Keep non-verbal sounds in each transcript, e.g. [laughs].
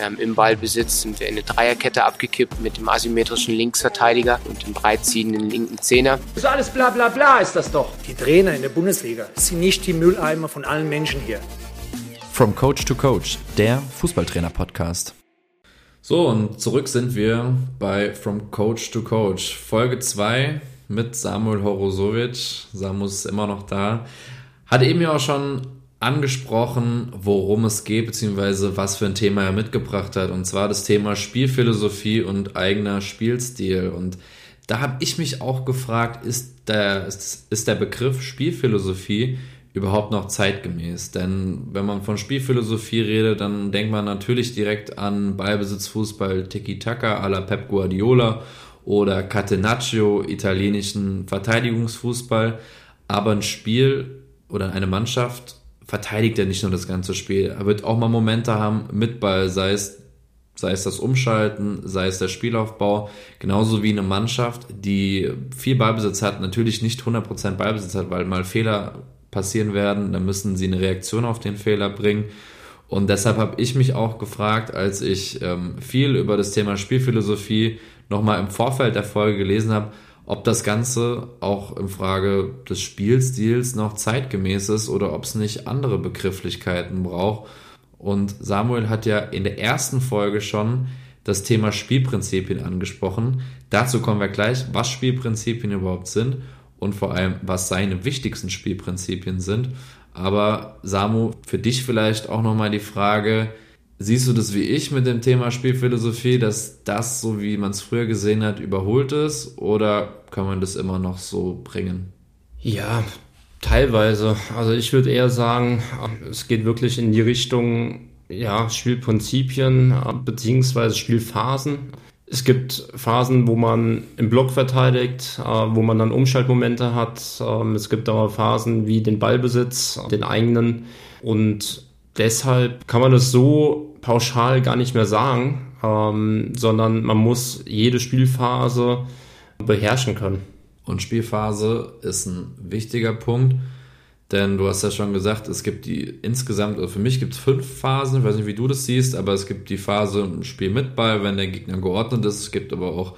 Ähm, Im Ballbesitz sind wir in eine Dreierkette abgekippt mit dem asymmetrischen Linksverteidiger und dem breitziehenden linken Zehner. So alles bla bla bla ist das doch. Die Trainer in der Bundesliga sind nicht die Mülleimer von allen Menschen hier. From Coach to Coach, der Fußballtrainer-Podcast. So, und zurück sind wir bei From Coach to Coach. Folge 2 mit Samuel Horosovic. Samus ist immer noch da. Hat eben ja auch schon angesprochen, worum es geht, beziehungsweise was für ein Thema er mitgebracht hat. Und zwar das Thema Spielphilosophie und eigener Spielstil. Und da habe ich mich auch gefragt, ist der, ist, ist der Begriff Spielphilosophie überhaupt noch zeitgemäß? Denn wenn man von Spielphilosophie redet, dann denkt man natürlich direkt an Ballbesitzfußball, Tiki-Taka à la Pep Guardiola oder Catenaccio, italienischen Verteidigungsfußball. Aber ein Spiel oder eine Mannschaft verteidigt er nicht nur das ganze Spiel. Er wird auch mal Momente haben mit Ball, sei es, sei es das Umschalten, sei es der Spielaufbau, genauso wie eine Mannschaft, die viel Ballbesitz hat, natürlich nicht 100% Ballbesitz hat, weil mal Fehler passieren werden, dann müssen sie eine Reaktion auf den Fehler bringen. Und deshalb habe ich mich auch gefragt, als ich ähm, viel über das Thema Spielphilosophie nochmal im Vorfeld der Folge gelesen habe, ob das Ganze auch in Frage des Spielstils noch zeitgemäß ist oder ob es nicht andere Begrifflichkeiten braucht. Und Samuel hat ja in der ersten Folge schon das Thema Spielprinzipien angesprochen. Dazu kommen wir gleich, was Spielprinzipien überhaupt sind und vor allem, was seine wichtigsten Spielprinzipien sind. Aber Samu, für dich vielleicht auch nochmal die Frage, Siehst du das wie ich mit dem Thema Spielphilosophie, dass das, so wie man es früher gesehen hat, überholt ist? Oder kann man das immer noch so bringen? Ja, teilweise. Also ich würde eher sagen, es geht wirklich in die Richtung ja, Spielprinzipien beziehungsweise Spielphasen. Es gibt Phasen, wo man im Block verteidigt, wo man dann Umschaltmomente hat. Ähm, es gibt aber Phasen wie den Ballbesitz, den eigenen. Und deshalb kann man es so pauschal gar nicht mehr sagen, ähm, sondern man muss jede Spielphase beherrschen können. Und Spielphase ist ein wichtiger Punkt, denn du hast ja schon gesagt, es gibt die insgesamt, also für mich gibt es fünf Phasen, ich weiß nicht, wie du das siehst, aber es gibt die Phase im Spiel mit Ball, wenn der Gegner geordnet ist, es gibt aber auch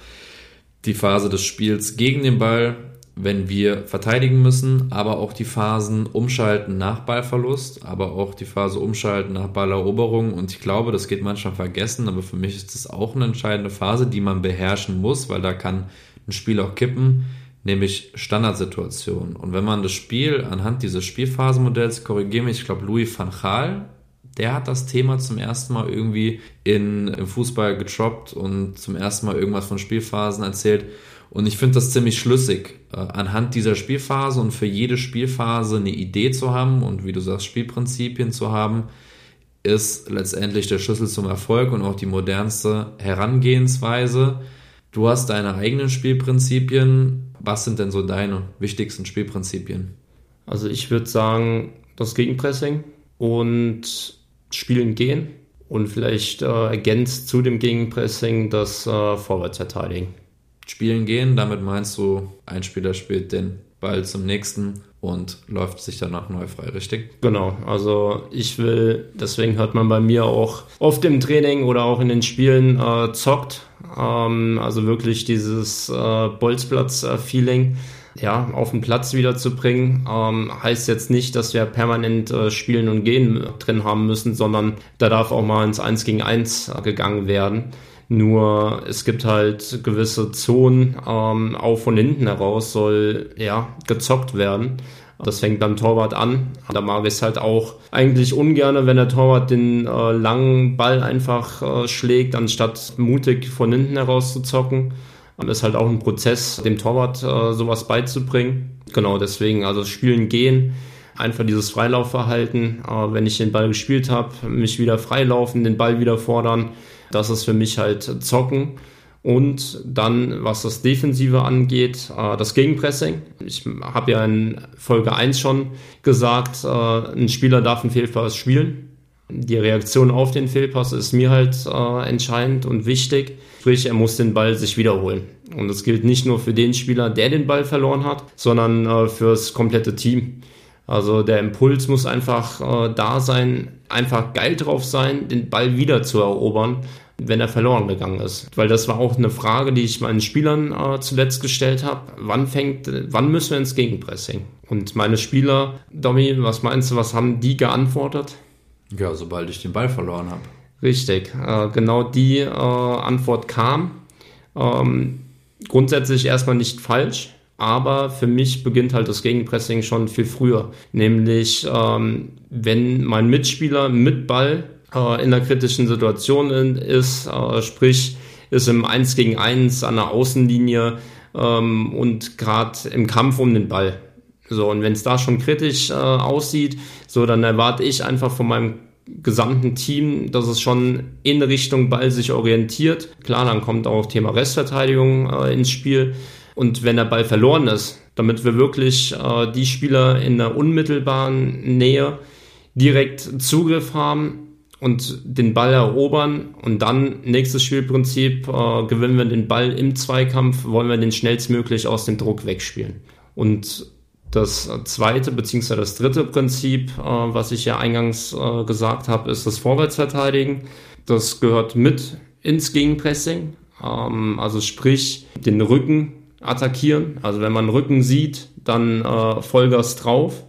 die Phase des Spiels gegen den Ball, wenn wir verteidigen müssen, aber auch die Phasen umschalten nach Ballverlust, aber auch die Phase umschalten nach Balleroberung. Und ich glaube, das geht manchmal vergessen, aber für mich ist das auch eine entscheidende Phase, die man beherrschen muss, weil da kann ein Spiel auch kippen, nämlich Standardsituationen. Und wenn man das Spiel anhand dieses Spielphasenmodells, korrigiere mich, ich glaube, Louis van Gaal, der hat das Thema zum ersten Mal irgendwie in, im Fußball getroppt und zum ersten Mal irgendwas von Spielphasen erzählt. Und ich finde das ziemlich schlüssig, äh, anhand dieser Spielphase und für jede Spielphase eine Idee zu haben und wie du sagst, Spielprinzipien zu haben, ist letztendlich der Schlüssel zum Erfolg und auch die modernste Herangehensweise. Du hast deine eigenen Spielprinzipien. Was sind denn so deine wichtigsten Spielprinzipien? Also ich würde sagen, das Gegenpressing und Spielen gehen und vielleicht äh, ergänzt zu dem Gegenpressing das äh, Vorwärtsverteidigen spielen gehen. Damit meinst du, ein Spieler spielt den Ball zum nächsten und läuft sich danach neu frei, richtig? Genau, also ich will, deswegen hört man bei mir auch oft im Training oder auch in den Spielen äh, zockt. Ähm, also wirklich dieses äh, Bolzplatz-Feeling. Ja, auf den Platz wiederzubringen, ähm, heißt jetzt nicht, dass wir permanent äh, Spielen und Gehen drin haben müssen, sondern da darf auch mal ins 1 gegen 1 gegangen werden. Nur es gibt halt gewisse Zonen, ähm, auch von hinten heraus soll ja gezockt werden. Das fängt beim Torwart an. Da mag ich es halt auch eigentlich ungern, wenn der Torwart den äh, langen Ball einfach äh, schlägt, anstatt mutig von hinten heraus zu zocken. Das ist halt auch ein Prozess, dem Torwart äh, sowas beizubringen. Genau deswegen, also spielen gehen, einfach dieses Freilaufverhalten. Äh, wenn ich den Ball gespielt habe, mich wieder freilaufen, den Ball wieder fordern das ist für mich halt Zocken. Und dann, was das Defensive angeht, äh, das Gegenpressing. Ich habe ja in Folge 1 schon gesagt, äh, ein Spieler darf einen Fehlpass spielen. Die Reaktion auf den Fehlpass ist mir halt äh, entscheidend und wichtig. Sprich, er muss den Ball sich wiederholen. Und das gilt nicht nur für den Spieler, der den Ball verloren hat, sondern fürs komplette Team. Also der Impuls muss einfach äh, da sein, einfach geil drauf sein, den Ball wieder zu erobern, wenn er verloren gegangen ist. Weil das war auch eine Frage, die ich meinen Spielern äh, zuletzt gestellt habe. Wann fängt, wann müssen wir ins Gegenpressing? Und meine Spieler, Domi, was meinst du, was haben die geantwortet? Ja, sobald ich den Ball verloren habe. Richtig, äh, genau die äh, Antwort kam. Ähm, grundsätzlich erstmal nicht falsch, aber für mich beginnt halt das Gegenpressing schon viel früher. Nämlich, ähm, wenn mein Mitspieler mit Ball in einer kritischen Situation ist, äh, sprich, ist im 1 gegen 1 an der Außenlinie ähm, und gerade im Kampf um den Ball. So, und wenn es da schon kritisch äh, aussieht, so, dann erwarte ich einfach von meinem gesamten Team, dass es schon in Richtung Ball sich orientiert. Klar, dann kommt auch Thema Restverteidigung äh, ins Spiel. Und wenn der Ball verloren ist, damit wir wirklich äh, die Spieler in der unmittelbaren Nähe direkt Zugriff haben und den Ball erobern und dann nächstes Spielprinzip äh, gewinnen wir den Ball im Zweikampf, wollen wir den schnellstmöglich aus dem Druck wegspielen. Und das zweite bzw. das dritte Prinzip, äh, was ich ja eingangs äh, gesagt habe, ist das Vorwärtsverteidigen. Das gehört mit ins Gegenpressing, ähm, also sprich den Rücken attackieren. Also wenn man Rücken sieht, dann äh, Vollgas drauf.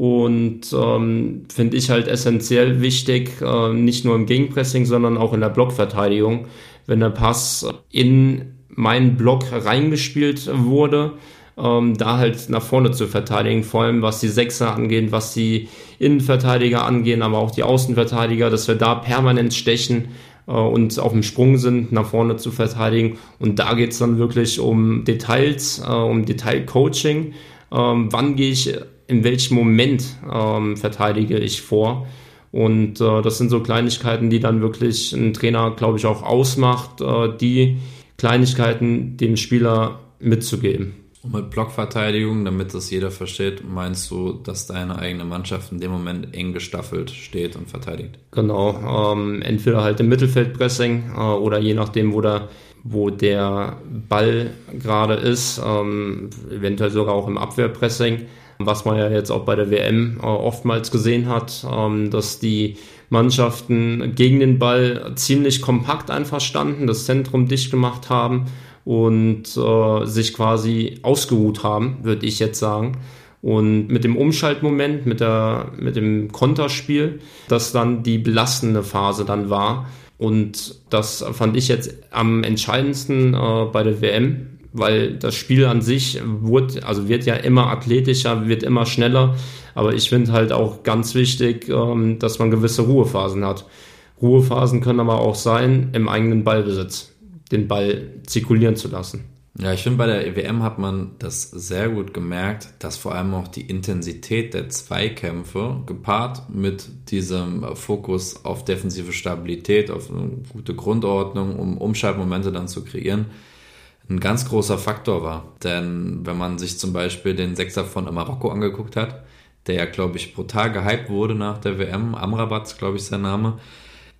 Und ähm, finde ich halt essentiell wichtig, äh, nicht nur im Gegenpressing, sondern auch in der Blockverteidigung. Wenn der Pass in meinen Block reingespielt wurde, ähm, da halt nach vorne zu verteidigen, vor allem was die Sechser angeht, was die Innenverteidiger angehen, aber auch die Außenverteidiger, dass wir da permanent stechen äh, und auf dem Sprung sind, nach vorne zu verteidigen. Und da geht es dann wirklich um Details, äh, um Detailcoaching. Ähm, wann gehe ich, in welchem Moment ähm, verteidige ich vor? Und äh, das sind so Kleinigkeiten, die dann wirklich ein Trainer, glaube ich, auch ausmacht, äh, die Kleinigkeiten dem Spieler mitzugeben. Und mit Blockverteidigung, damit das jeder versteht, meinst du, dass deine eigene Mannschaft in dem Moment eng gestaffelt steht und verteidigt? Genau, ähm, entweder halt im Mittelfeldpressing äh, oder je nachdem, wo der, wo der Ball gerade ist, ähm, eventuell sogar auch im Abwehrpressing, was man ja jetzt auch bei der WM äh, oftmals gesehen hat, ähm, dass die Mannschaften gegen den Ball ziemlich kompakt einfach standen, das Zentrum dicht gemacht haben und äh, sich quasi ausgeruht haben, würde ich jetzt sagen. Und mit dem Umschaltmoment, mit, der, mit dem Konterspiel, das dann die belastende Phase dann war. Und das fand ich jetzt am entscheidendsten äh, bei der WM, weil das Spiel an sich wird, also wird ja immer athletischer, wird immer schneller. Aber ich finde halt auch ganz wichtig, ähm, dass man gewisse Ruhephasen hat. Ruhephasen können aber auch sein im eigenen Ballbesitz den Ball zirkulieren zu lassen. Ja, ich finde, bei der EWM hat man das sehr gut gemerkt, dass vor allem auch die Intensität der Zweikämpfe gepaart mit diesem Fokus auf defensive Stabilität, auf eine gute Grundordnung, um Umschaltmomente dann zu kreieren, ein ganz großer Faktor war. Denn wenn man sich zum Beispiel den Sechser von Marokko angeguckt hat, der ja, glaube ich, brutal gehypt wurde nach der WM, Amrabat, glaube ich, sein Name,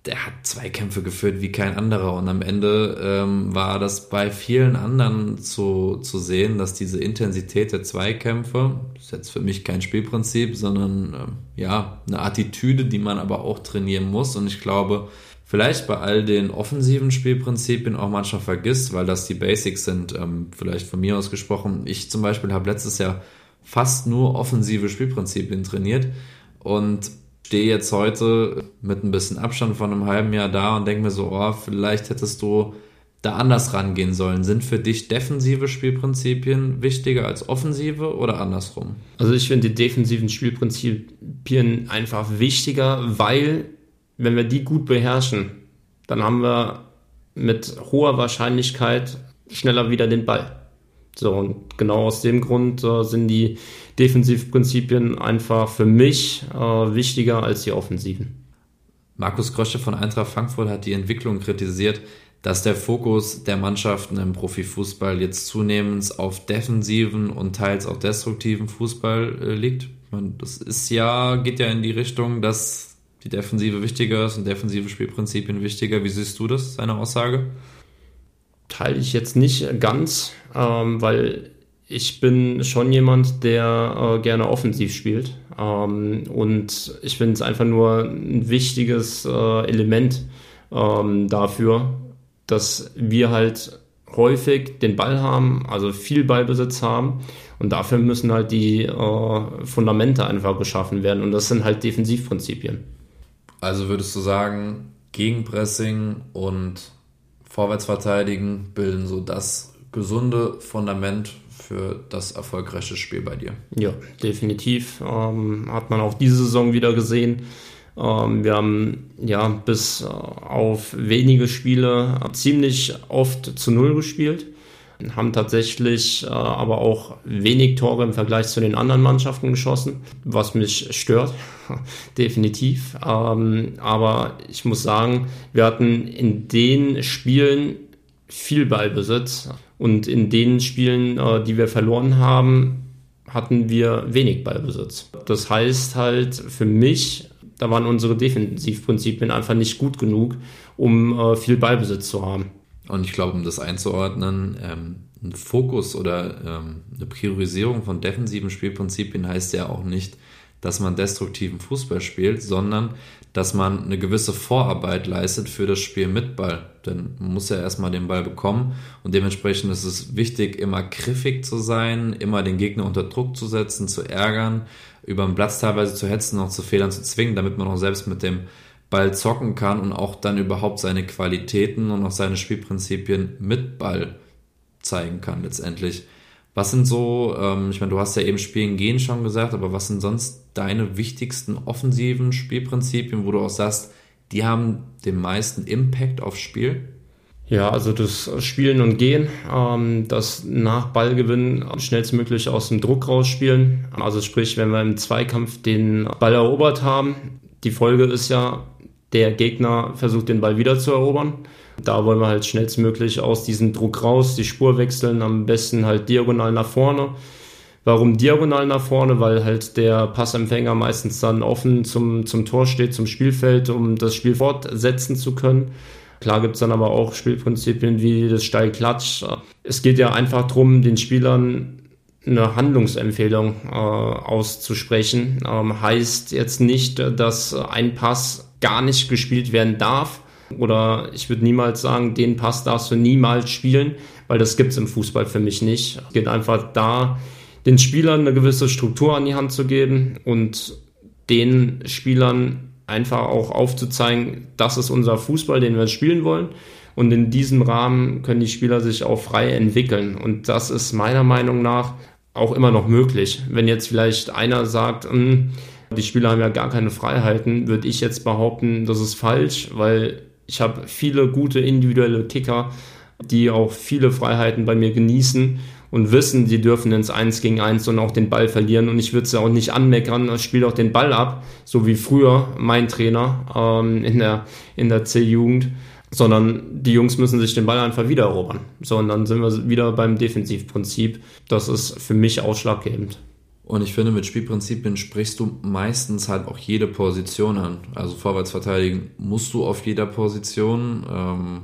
der hat Zweikämpfe geführt wie kein anderer. Und am Ende ähm, war das bei vielen anderen zu, zu sehen, dass diese Intensität der Zweikämpfe, ist jetzt für mich kein Spielprinzip, sondern ähm, ja, eine Attitüde, die man aber auch trainieren muss. Und ich glaube, vielleicht bei all den offensiven Spielprinzipien auch manchmal vergisst, weil das die Basics sind. Ähm, vielleicht von mir aus gesprochen. Ich zum Beispiel habe letztes Jahr fast nur offensive Spielprinzipien trainiert. Und stehe jetzt heute mit ein bisschen Abstand von einem halben Jahr da und denke mir so, oh, vielleicht hättest du da anders rangehen sollen. Sind für dich defensive Spielprinzipien wichtiger als offensive oder andersrum? Also ich finde die defensiven Spielprinzipien einfach wichtiger, weil wenn wir die gut beherrschen, dann haben wir mit hoher Wahrscheinlichkeit schneller wieder den Ball. So, und genau aus dem Grund äh, sind die Defensivprinzipien einfach für mich äh, wichtiger als die offensiven. Markus Krösche von Eintracht Frankfurt hat die Entwicklung kritisiert, dass der Fokus der Mannschaften im Profifußball jetzt zunehmend auf defensiven und teils auch destruktiven Fußball äh, liegt. Meine, das ist ja, geht ja in die Richtung, dass die Defensive wichtiger ist und defensive Spielprinzipien wichtiger. Wie siehst du das, seine Aussage? Teile ich jetzt nicht ganz, ähm, weil ich bin schon jemand, der äh, gerne offensiv spielt. Ähm, und ich finde es einfach nur ein wichtiges äh, Element ähm, dafür, dass wir halt häufig den Ball haben, also viel Ballbesitz haben. Und dafür müssen halt die äh, Fundamente einfach geschaffen werden. Und das sind halt Defensivprinzipien. Also würdest du sagen, Gegenpressing und Vorwärtsverteidigen bilden so das gesunde Fundament für das erfolgreiche Spiel bei dir. Ja, definitiv. Ähm, hat man auch diese Saison wieder gesehen. Ähm, wir haben ja bis äh, auf wenige Spiele ziemlich oft zu Null gespielt, haben tatsächlich äh, aber auch wenig Tore im Vergleich zu den anderen Mannschaften geschossen, was mich stört, [laughs] definitiv. Ähm, aber ich muss sagen, wir hatten in den Spielen viel Ballbesitz. Und in den Spielen, äh, die wir verloren haben, hatten wir wenig Ballbesitz. Das heißt halt für mich, da waren unsere Defensivprinzipien einfach nicht gut genug, um äh, viel Ballbesitz zu haben. Und ich glaube, um das einzuordnen, ähm, ein Fokus oder ähm, eine Priorisierung von defensiven Spielprinzipien heißt ja auch nicht, dass man destruktiven Fußball spielt, sondern dass man eine gewisse Vorarbeit leistet für das Spiel mit Ball. Denn man muss ja erstmal den Ball bekommen und dementsprechend ist es wichtig, immer griffig zu sein, immer den Gegner unter Druck zu setzen, zu ärgern, über den Platz teilweise zu hetzen, noch zu Fehlern zu zwingen, damit man auch selbst mit dem Ball zocken kann und auch dann überhaupt seine Qualitäten und auch seine Spielprinzipien mit Ball zeigen kann letztendlich. Was sind so, ähm, ich meine, du hast ja eben Spielen gehen schon gesagt, aber was sind sonst deine wichtigsten offensiven Spielprinzipien, wo du auch sagst, die haben den meisten Impact aufs Spiel? Ja, also das Spielen und Gehen, ähm, das nach Ballgewinn schnellstmöglich aus dem Druck rausspielen. Also sprich, wenn wir im Zweikampf den Ball erobert haben, die Folge ist ja, der Gegner versucht den Ball wieder zu erobern. Da wollen wir halt schnellstmöglich aus diesem Druck raus, die Spur wechseln, am besten halt diagonal nach vorne. Warum diagonal nach vorne? Weil halt der Passempfänger meistens dann offen zum, zum Tor steht, zum Spielfeld, um das Spiel fortsetzen zu können. Klar gibt es dann aber auch Spielprinzipien wie das Steilklatsch. Es geht ja einfach darum, den Spielern eine Handlungsempfehlung äh, auszusprechen. Ähm, heißt jetzt nicht, dass ein Pass gar nicht gespielt werden darf, oder ich würde niemals sagen, den Pass darfst du niemals spielen, weil das gibt es im Fußball für mich nicht. Es geht einfach da, den Spielern eine gewisse Struktur an die Hand zu geben und den Spielern einfach auch aufzuzeigen, das ist unser Fußball, den wir spielen wollen. Und in diesem Rahmen können die Spieler sich auch frei entwickeln. Und das ist meiner Meinung nach auch immer noch möglich. Wenn jetzt vielleicht einer sagt, hm, die Spieler haben ja gar keine Freiheiten, würde ich jetzt behaupten, das ist falsch, weil ich habe viele gute individuelle Kicker, die auch viele Freiheiten bei mir genießen und wissen, die dürfen ins 1 gegen 1 und auch den Ball verlieren. Und ich würde sie auch nicht anmeckern, spiele auch den Ball ab, so wie früher mein Trainer ähm, in der, in der C-Jugend, sondern die Jungs müssen sich den Ball einfach wieder erobern. So, und dann sind wir wieder beim Defensivprinzip. Das ist für mich ausschlaggebend. Und ich finde, mit Spielprinzipien sprichst du meistens halt auch jede Position an. Also vorwärts verteidigen musst du auf jeder Position, ähm,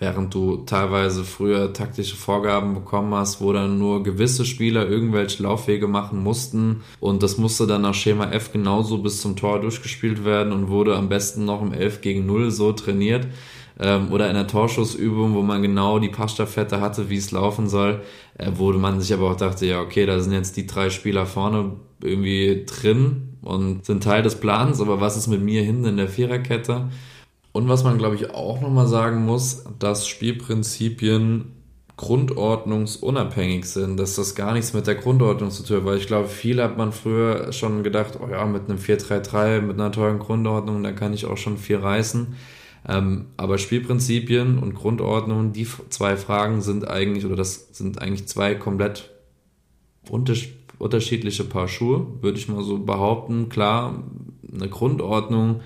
während du teilweise früher taktische Vorgaben bekommen hast, wo dann nur gewisse Spieler irgendwelche Laufwege machen mussten. Und das musste dann nach Schema F genauso bis zum Tor durchgespielt werden und wurde am besten noch im 11 gegen 0 so trainiert ähm, oder in der Torschussübung, wo man genau die Passstaffette hatte, wie es laufen soll, äh, wo man sich aber auch dachte, ja, okay, da sind jetzt die drei Spieler vorne irgendwie drin und sind Teil des Plans, aber was ist mit mir hinten in der Viererkette? Und was man, glaube ich, auch nochmal sagen muss, dass Spielprinzipien grundordnungsunabhängig sind, dass das gar nichts mit der Grundordnung zu tun hat, weil ich glaube, viel hat man früher schon gedacht, oh ja, mit einem 4-3-3, mit einer tollen Grundordnung, da kann ich auch schon viel reißen. Ähm, aber Spielprinzipien und Grundordnung, die zwei Fragen sind eigentlich, oder das sind eigentlich zwei komplett unterschiedliche Paar Schuhe, würde ich mal so behaupten. Klar, eine Grundordnung,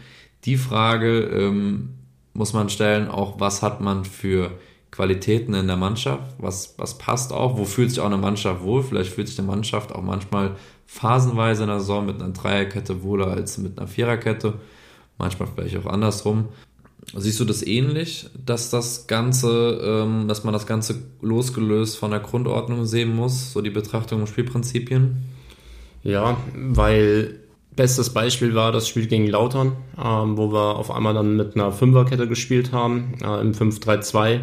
die Frage ähm, muss man stellen, auch was hat man für Qualitäten in der Mannschaft, was, was passt auch, wo fühlt sich auch eine Mannschaft wohl, vielleicht fühlt sich eine Mannschaft auch manchmal phasenweise in der Saison mit einer Dreierkette wohler als mit einer Viererkette, manchmal vielleicht auch andersrum. Siehst du das ähnlich, dass das Ganze, ähm, dass man das Ganze losgelöst von der Grundordnung sehen muss, so die Betrachtung und Spielprinzipien? Ja, weil bestes Beispiel war das Spiel gegen Lautern, ähm, wo wir auf einmal dann mit einer Fünferkette gespielt haben, äh, im 5-3-2.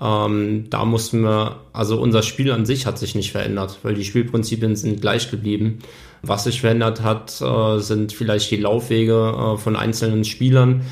Ähm, da mussten wir, also unser Spiel an sich hat sich nicht verändert, weil die Spielprinzipien sind gleich geblieben. Was sich verändert hat, äh, sind vielleicht die Laufwege äh, von einzelnen Spielern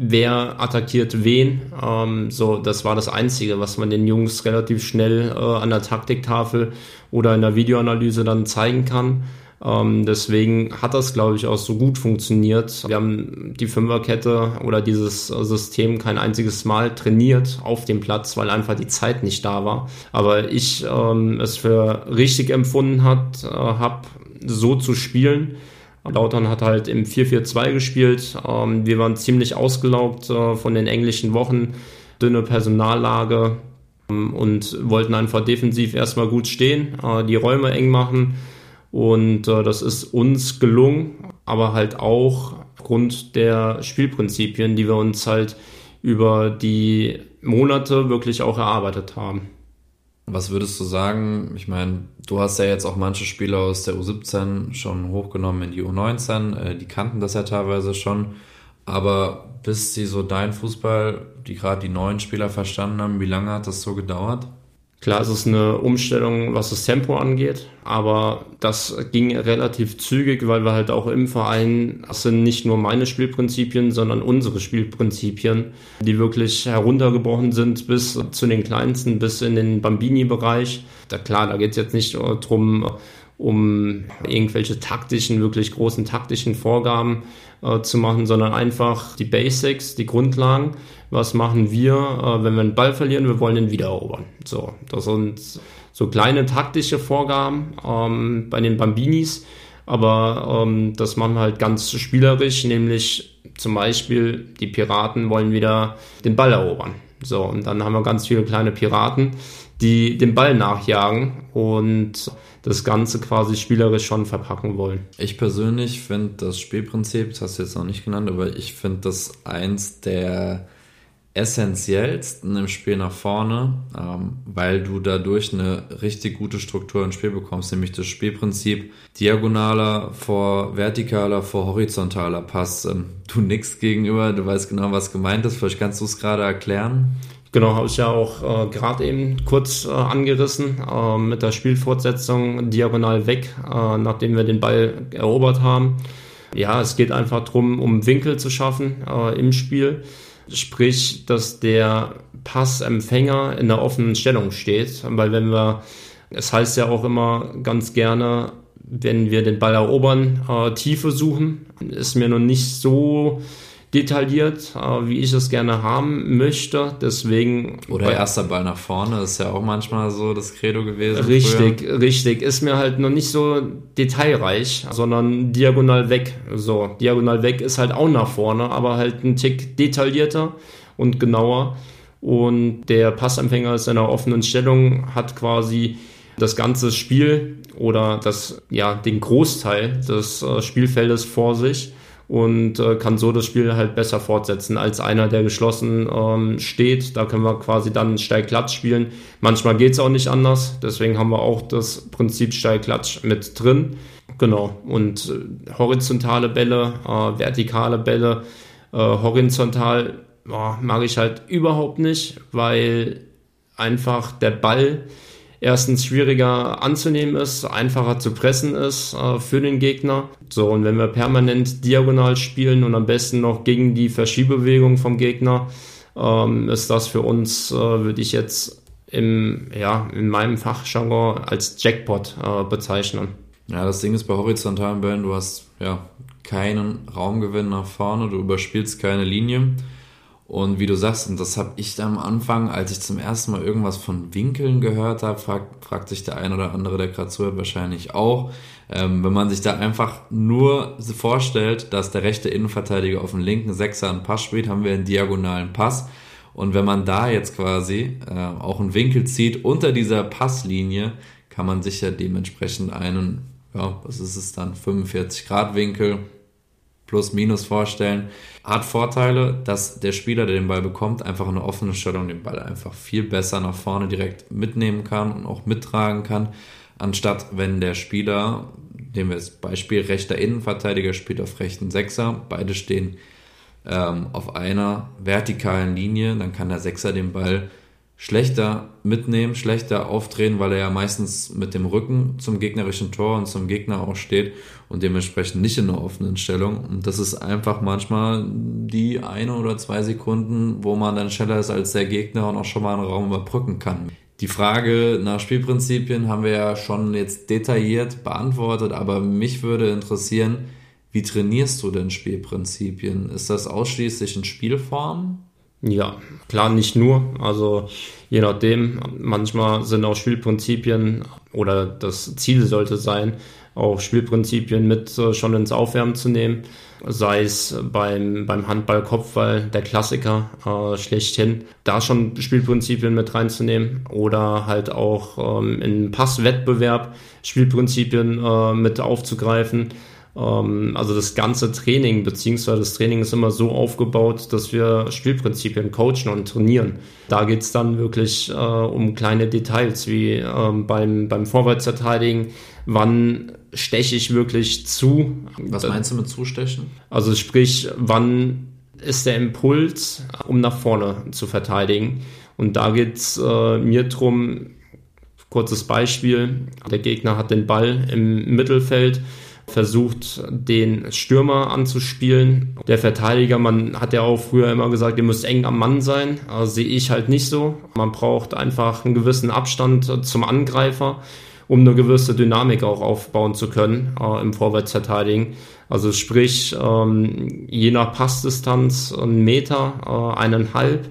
wer attackiert wen. Ähm, so, das war das Einzige, was man den Jungs relativ schnell äh, an der Taktiktafel oder in der Videoanalyse dann zeigen kann. Ähm, deswegen hat das, glaube ich, auch so gut funktioniert. Wir haben die Fünferkette oder dieses System kein einziges Mal trainiert auf dem Platz, weil einfach die Zeit nicht da war. Aber ich ähm, es für richtig empfunden äh, habe so zu spielen Lautern hat halt im 4-4-2 gespielt. Ähm, wir waren ziemlich ausgelaugt äh, von den englischen Wochen, dünne Personallage ähm, und wollten einfach defensiv erstmal gut stehen, äh, die Räume eng machen. Und äh, das ist uns gelungen, aber halt auch aufgrund der Spielprinzipien, die wir uns halt über die Monate wirklich auch erarbeitet haben. Was würdest du sagen? Ich meine, du hast ja jetzt auch manche Spieler aus der U17 schon hochgenommen in die U19. Äh, die kannten das ja teilweise schon. Aber bis sie so dein Fußball, die gerade die neuen Spieler verstanden haben, wie lange hat das so gedauert? Klar, es ist eine Umstellung, was das Tempo angeht, aber das ging relativ zügig, weil wir halt auch im Verein, das sind nicht nur meine Spielprinzipien, sondern unsere Spielprinzipien, die wirklich heruntergebrochen sind bis zu den kleinsten, bis in den Bambini-Bereich. Da klar, da geht es jetzt nicht drum, um irgendwelche taktischen, wirklich großen taktischen Vorgaben äh, zu machen, sondern einfach die Basics, die Grundlagen. Was machen wir, äh, wenn wir einen Ball verlieren? Wir wollen ihn wiedererobern. So, das sind so kleine taktische Vorgaben ähm, bei den Bambinis, aber ähm, das machen wir halt ganz spielerisch, nämlich zum Beispiel die Piraten wollen wieder den Ball erobern. So, und dann haben wir ganz viele kleine Piraten, die den Ball nachjagen und das Ganze quasi spielerisch schon verpacken wollen. Ich persönlich finde das Spielprinzip, das hast du jetzt noch nicht genannt, aber ich finde das eins der essentiellsten im Spiel nach vorne, ähm, weil du dadurch eine richtig gute Struktur ins Spiel bekommst, nämlich das Spielprinzip diagonaler vor vertikaler vor horizontaler Pass. Ähm, du nix gegenüber, du weißt genau, was gemeint ist. Vielleicht kannst du es gerade erklären. Genau, habe ich ja auch äh, gerade eben kurz äh, angerissen äh, mit der Spielfortsetzung diagonal weg, äh, nachdem wir den Ball erobert haben. Ja, es geht einfach darum, um Winkel zu schaffen äh, im Spiel. Sprich, dass der Passempfänger in der offenen Stellung steht. Weil wenn wir, es heißt ja auch immer ganz gerne, wenn wir den Ball erobern, äh, Tiefe suchen, ist mir noch nicht so detailliert, äh, wie ich es gerne haben möchte. Deswegen. Oder erster Ball nach vorne, ist ja auch manchmal so das Credo gewesen. Richtig, früher. richtig. Ist mir halt noch nicht so detailreich, sondern diagonal weg. So, diagonal weg ist halt auch nach vorne, aber halt ein Tick detaillierter und genauer. Und der Passempfänger ist in einer offenen Stellung, hat quasi das ganze Spiel oder das, ja, den Großteil des äh, Spielfeldes vor sich und äh, kann so das Spiel halt besser fortsetzen als einer, der geschlossen ähm, steht. Da können wir quasi dann Steilklatsch spielen. Manchmal geht's auch nicht anders, deswegen haben wir auch das Prinzip Steilklatsch mit drin. Genau, und äh, horizontale Bälle, äh, vertikale Bälle, äh, horizontal oh, mag ich halt überhaupt nicht, weil einfach der Ball erstens schwieriger anzunehmen ist, einfacher zu pressen ist äh, für den Gegner. So, und wenn wir permanent diagonal spielen und am besten noch gegen die Verschiebebewegung vom Gegner, ähm, ist das für uns, äh, würde ich jetzt im, ja, in meinem Fachjargon als Jackpot äh, bezeichnen. Ja, das Ding ist bei horizontalen Bällen, du hast ja keinen Raumgewinn nach vorne, du überspielst keine Linie. Und wie du sagst, und das habe ich da am Anfang, als ich zum ersten Mal irgendwas von Winkeln gehört habe, fragt, fragt sich der ein oder andere, der gerade zuhört, wahrscheinlich auch. Ähm, wenn man sich da einfach nur vorstellt, dass der rechte Innenverteidiger auf dem linken Sechser einen Pass spielt, haben wir einen diagonalen Pass. Und wenn man da jetzt quasi äh, auch einen Winkel zieht unter dieser Passlinie, kann man sich ja dementsprechend einen, ja, was ist es dann, 45 Grad Winkel plus minus vorstellen. Hat Vorteile, dass der Spieler, der den Ball bekommt, einfach eine offene Stellung den Ball einfach viel besser nach vorne direkt mitnehmen kann und auch mittragen kann, anstatt wenn der Spieler, nehmen wir das Beispiel, rechter Innenverteidiger spielt auf rechten Sechser, beide stehen ähm, auf einer vertikalen Linie, dann kann der Sechser den Ball schlechter mitnehmen, schlechter aufdrehen, weil er ja meistens mit dem Rücken zum gegnerischen Tor und zum Gegner auch steht und dementsprechend nicht in einer offenen Stellung. Und das ist einfach manchmal die eine oder zwei Sekunden, wo man dann schneller ist als der Gegner und auch schon mal einen Raum überbrücken kann. Die Frage nach Spielprinzipien haben wir ja schon jetzt detailliert beantwortet, aber mich würde interessieren, wie trainierst du denn Spielprinzipien? Ist das ausschließlich in Spielform? Ja, klar, nicht nur. Also je nachdem, manchmal sind auch Spielprinzipien oder das Ziel sollte sein, auch Spielprinzipien mit äh, schon ins Aufwärmen zu nehmen. Sei es beim, beim Handball-Kopfball, der Klassiker äh, schlechthin, da schon Spielprinzipien mit reinzunehmen oder halt auch ähm, in Passwettbewerb Spielprinzipien äh, mit aufzugreifen also das ganze Training, beziehungsweise das Training ist immer so aufgebaut, dass wir Spielprinzipien coachen und trainieren. Da geht es dann wirklich äh, um kleine Details, wie ähm, beim, beim Vorwärtsverteidigen, wann steche ich wirklich zu. Was meinst du mit zustechen? Also sprich, wann ist der Impuls, um nach vorne zu verteidigen. Und da geht es äh, mir drum, kurzes Beispiel, der Gegner hat den Ball im Mittelfeld versucht, den Stürmer anzuspielen. Der Verteidiger, man hat ja auch früher immer gesagt, ihr müsst eng am Mann sein. Also sehe ich halt nicht so. Man braucht einfach einen gewissen Abstand zum Angreifer, um eine gewisse Dynamik auch aufbauen zu können äh, im Vorwärtsverteidigen. Also sprich, ähm, je nach Passdistanz ein Meter, äh, eineinhalb.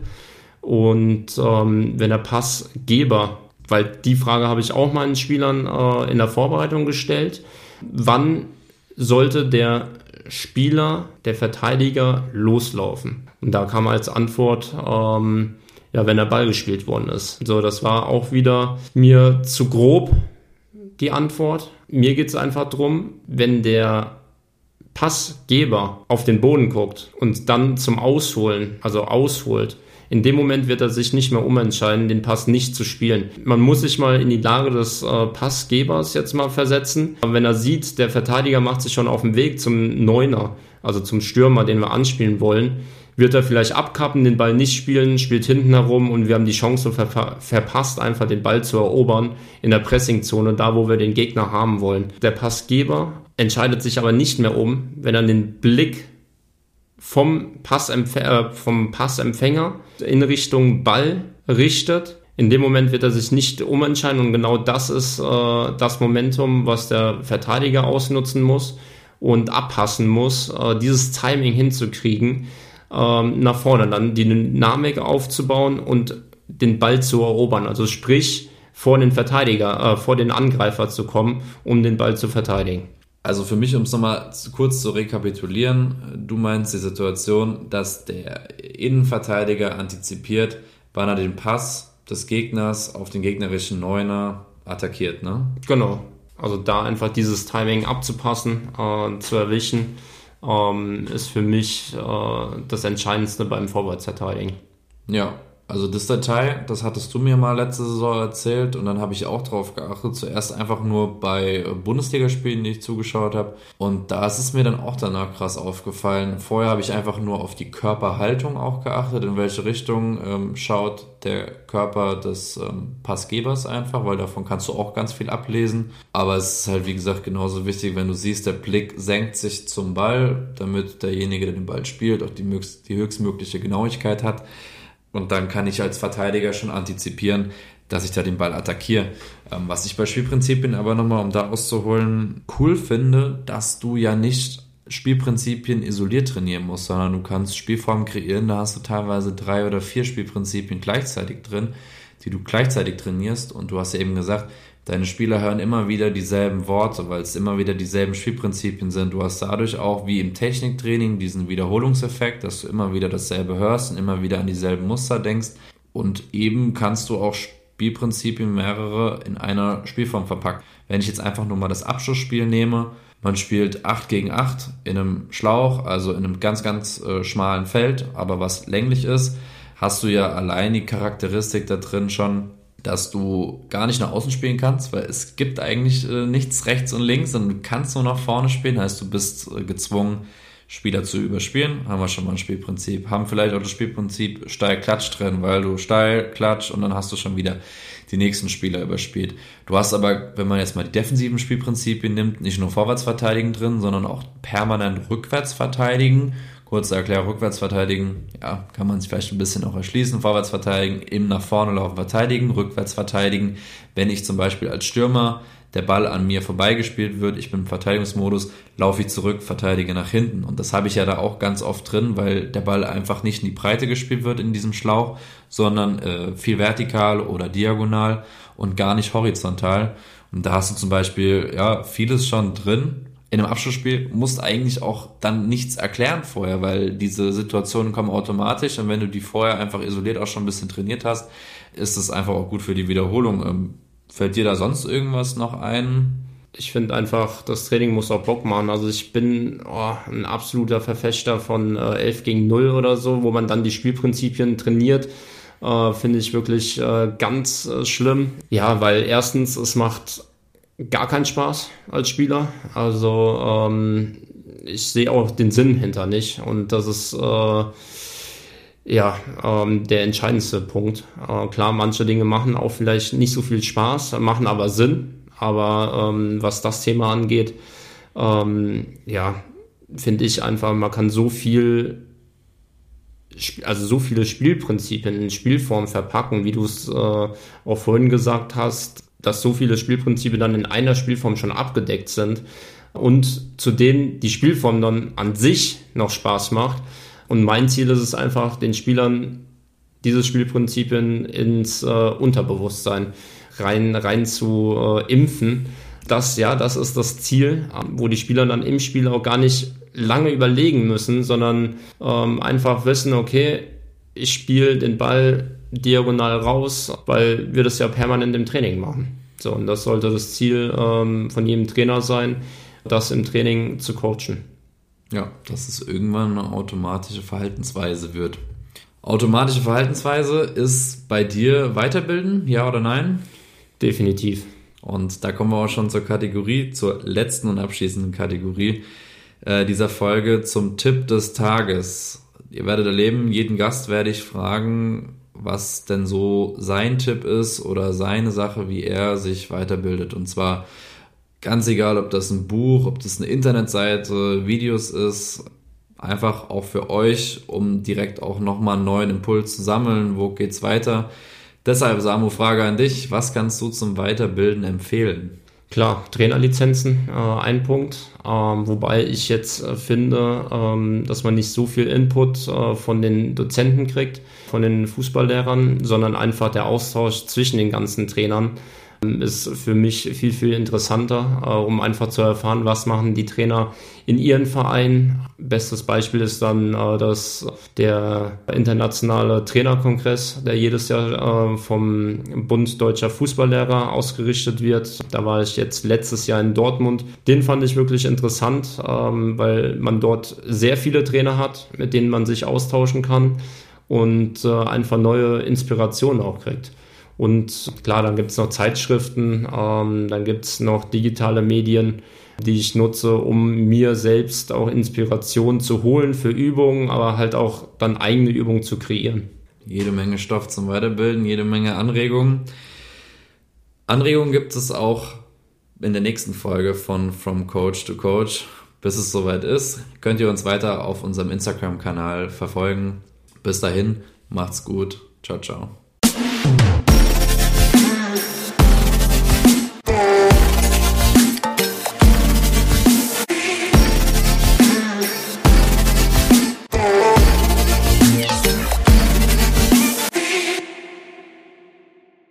Und ähm, wenn der Passgeber, weil die Frage habe ich auch meinen Spielern äh, in der Vorbereitung gestellt, wann sollte der Spieler, der Verteidiger loslaufen? Und da kam als Antwort, ähm, ja, wenn der Ball gespielt worden ist. So, das war auch wieder mir zu grob die Antwort. Mir geht es einfach darum, wenn der Passgeber auf den Boden guckt und dann zum Ausholen, also ausholt, in dem Moment wird er sich nicht mehr umentscheiden, den Pass nicht zu spielen. Man muss sich mal in die Lage des äh, Passgebers jetzt mal versetzen. Aber wenn er sieht, der Verteidiger macht sich schon auf den Weg zum Neuner, also zum Stürmer, den wir anspielen wollen, wird er vielleicht abkappen, den Ball nicht spielen, spielt hinten herum und wir haben die Chance ver verpasst, einfach den Ball zu erobern in der Pressingzone, da wo wir den Gegner haben wollen. Der Passgeber entscheidet sich aber nicht mehr um, wenn er den Blick vom, Passempf äh, vom Passempfänger in Richtung Ball richtet. In dem Moment wird er sich nicht umentscheiden und genau das ist äh, das Momentum, was der Verteidiger ausnutzen muss und abpassen muss, äh, dieses Timing hinzukriegen, äh, nach vorne dann die Dynamik aufzubauen und den Ball zu erobern. Also sprich, vor den Verteidiger, äh, vor den Angreifer zu kommen, um den Ball zu verteidigen. Also für mich, um es nochmal kurz zu rekapitulieren, du meinst die Situation, dass der Innenverteidiger antizipiert, wann er den Pass des Gegners auf den gegnerischen Neuner attackiert, ne? Genau. Also da einfach dieses Timing abzupassen, äh, zu erwischen, ähm, ist für mich äh, das Entscheidendste beim Vorwärtsverteidigen. Ja, also das Detail, das hattest du mir mal letzte Saison erzählt und dann habe ich auch drauf geachtet. Zuerst einfach nur bei Bundesligaspielen, die ich zugeschaut habe. Und da ist es mir dann auch danach krass aufgefallen. Vorher habe ich einfach nur auf die Körperhaltung auch geachtet, in welche Richtung ähm, schaut der Körper des ähm, Passgebers einfach, weil davon kannst du auch ganz viel ablesen. Aber es ist halt, wie gesagt, genauso wichtig, wenn du siehst, der Blick senkt sich zum Ball, damit derjenige, der den Ball spielt, auch die, die höchstmögliche Genauigkeit hat. Und dann kann ich als Verteidiger schon antizipieren, dass ich da den Ball attackiere. Ähm, was ich bei Spielprinzipien aber nochmal, um da auszuholen, cool finde, dass du ja nicht Spielprinzipien isoliert trainieren musst, sondern du kannst Spielformen kreieren, da hast du teilweise drei oder vier Spielprinzipien gleichzeitig drin, die du gleichzeitig trainierst. Und du hast ja eben gesagt, Deine Spieler hören immer wieder dieselben Worte, weil es immer wieder dieselben Spielprinzipien sind. Du hast dadurch auch wie im Techniktraining diesen Wiederholungseffekt, dass du immer wieder dasselbe hörst und immer wieder an dieselben Muster denkst. Und eben kannst du auch Spielprinzipien mehrere in einer Spielform verpacken. Wenn ich jetzt einfach nur mal das Abschlussspiel nehme, man spielt 8 gegen 8 in einem Schlauch, also in einem ganz, ganz äh, schmalen Feld, aber was länglich ist, hast du ja allein die Charakteristik da drin schon, dass du gar nicht nach außen spielen kannst, weil es gibt eigentlich äh, nichts rechts und links, sondern du kannst nur nach vorne spielen, heißt du bist äh, gezwungen, Spieler zu überspielen. Haben wir schon mal ein Spielprinzip. Haben vielleicht auch das Spielprinzip steil-klatsch drin, weil du steil, klatsch und dann hast du schon wieder die nächsten Spieler überspielt. Du hast aber, wenn man jetzt mal die defensiven Spielprinzipien nimmt, nicht nur vorwärts verteidigen drin, sondern auch permanent rückwärts verteidigen. Kurze Erklärung, rückwärts verteidigen, ja, kann man sich vielleicht ein bisschen auch erschließen. Vorwärts verteidigen, im nach vorne laufen verteidigen, rückwärts verteidigen. Wenn ich zum Beispiel als Stürmer der Ball an mir vorbeigespielt wird, ich bin im Verteidigungsmodus, laufe ich zurück, verteidige nach hinten. Und das habe ich ja da auch ganz oft drin, weil der Ball einfach nicht in die Breite gespielt wird in diesem Schlauch, sondern äh, viel vertikal oder diagonal und gar nicht horizontal. Und da hast du zum Beispiel ja vieles schon drin. In einem Abschlussspiel musst eigentlich auch dann nichts erklären vorher, weil diese Situationen kommen automatisch und wenn du die vorher einfach isoliert auch schon ein bisschen trainiert hast, ist es einfach auch gut für die Wiederholung. Ähm, Fällt dir da sonst irgendwas noch ein? Ich finde einfach, das Training muss auch Bock machen. Also ich bin oh, ein absoluter Verfechter von äh, 11 gegen 0 oder so, wo man dann die Spielprinzipien trainiert. Äh, finde ich wirklich äh, ganz äh, schlimm. Ja, weil erstens, es macht gar keinen Spaß als Spieler. Also ähm, ich sehe auch den Sinn hinter nicht. Und das ist äh, ja, ähm, der entscheidendste Punkt. Äh, klar, manche Dinge machen auch vielleicht nicht so viel Spaß, machen aber Sinn. Aber ähm, was das Thema angeht, ähm, ja, finde ich einfach, man kann so viel, also so viele Spielprinzipien in Spielform verpacken, wie du es äh, auch vorhin gesagt hast, dass so viele Spielprinzipien dann in einer Spielform schon abgedeckt sind und zu denen die Spielform dann an sich noch Spaß macht und mein Ziel ist es einfach, den Spielern diese Spielprinzipien ins äh, Unterbewusstsein rein, rein zu äh, impfen. Das, ja, das ist das Ziel, wo die Spieler dann im Spiel auch gar nicht lange überlegen müssen, sondern ähm, einfach wissen, okay, ich spiele den Ball diagonal raus, weil wir das ja permanent im Training machen. So, und das sollte das Ziel ähm, von jedem Trainer sein, das im Training zu coachen. Ja, dass es irgendwann eine automatische Verhaltensweise wird. Automatische Verhaltensweise ist bei dir Weiterbilden, ja oder nein? Definitiv. Und da kommen wir auch schon zur Kategorie, zur letzten und abschließenden Kategorie äh, dieser Folge zum Tipp des Tages. Ihr werdet erleben, jeden Gast werde ich fragen, was denn so sein Tipp ist oder seine Sache, wie er sich weiterbildet. Und zwar Ganz egal, ob das ein Buch, ob das eine Internetseite, Videos ist, einfach auch für euch, um direkt auch nochmal einen neuen Impuls zu sammeln. Wo geht's weiter? Deshalb, Samu, Frage an dich. Was kannst du zum Weiterbilden empfehlen? Klar, Trainerlizenzen, äh, ein Punkt. Ähm, wobei ich jetzt äh, finde, ähm, dass man nicht so viel Input äh, von den Dozenten kriegt, von den Fußballlehrern, sondern einfach der Austausch zwischen den ganzen Trainern ist für mich viel, viel interessanter, äh, um einfach zu erfahren, was machen die Trainer in ihren Vereinen. Bestes Beispiel ist dann äh, dass der internationale Trainerkongress, der jedes Jahr äh, vom Bund Deutscher Fußballlehrer ausgerichtet wird. Da war ich jetzt letztes Jahr in Dortmund. Den fand ich wirklich interessant, ähm, weil man dort sehr viele Trainer hat, mit denen man sich austauschen kann und einfach neue Inspirationen auch kriegt. Und klar, dann gibt es noch Zeitschriften, ähm, dann gibt es noch digitale Medien, die ich nutze, um mir selbst auch Inspiration zu holen für Übungen, aber halt auch dann eigene Übungen zu kreieren. Jede Menge Stoff zum Weiterbilden, jede Menge Anregungen. Anregungen gibt es auch in der nächsten Folge von From Coach to Coach. Bis es soweit ist, könnt ihr uns weiter auf unserem Instagram-Kanal verfolgen. Bis dahin, macht's gut. Ciao, ciao.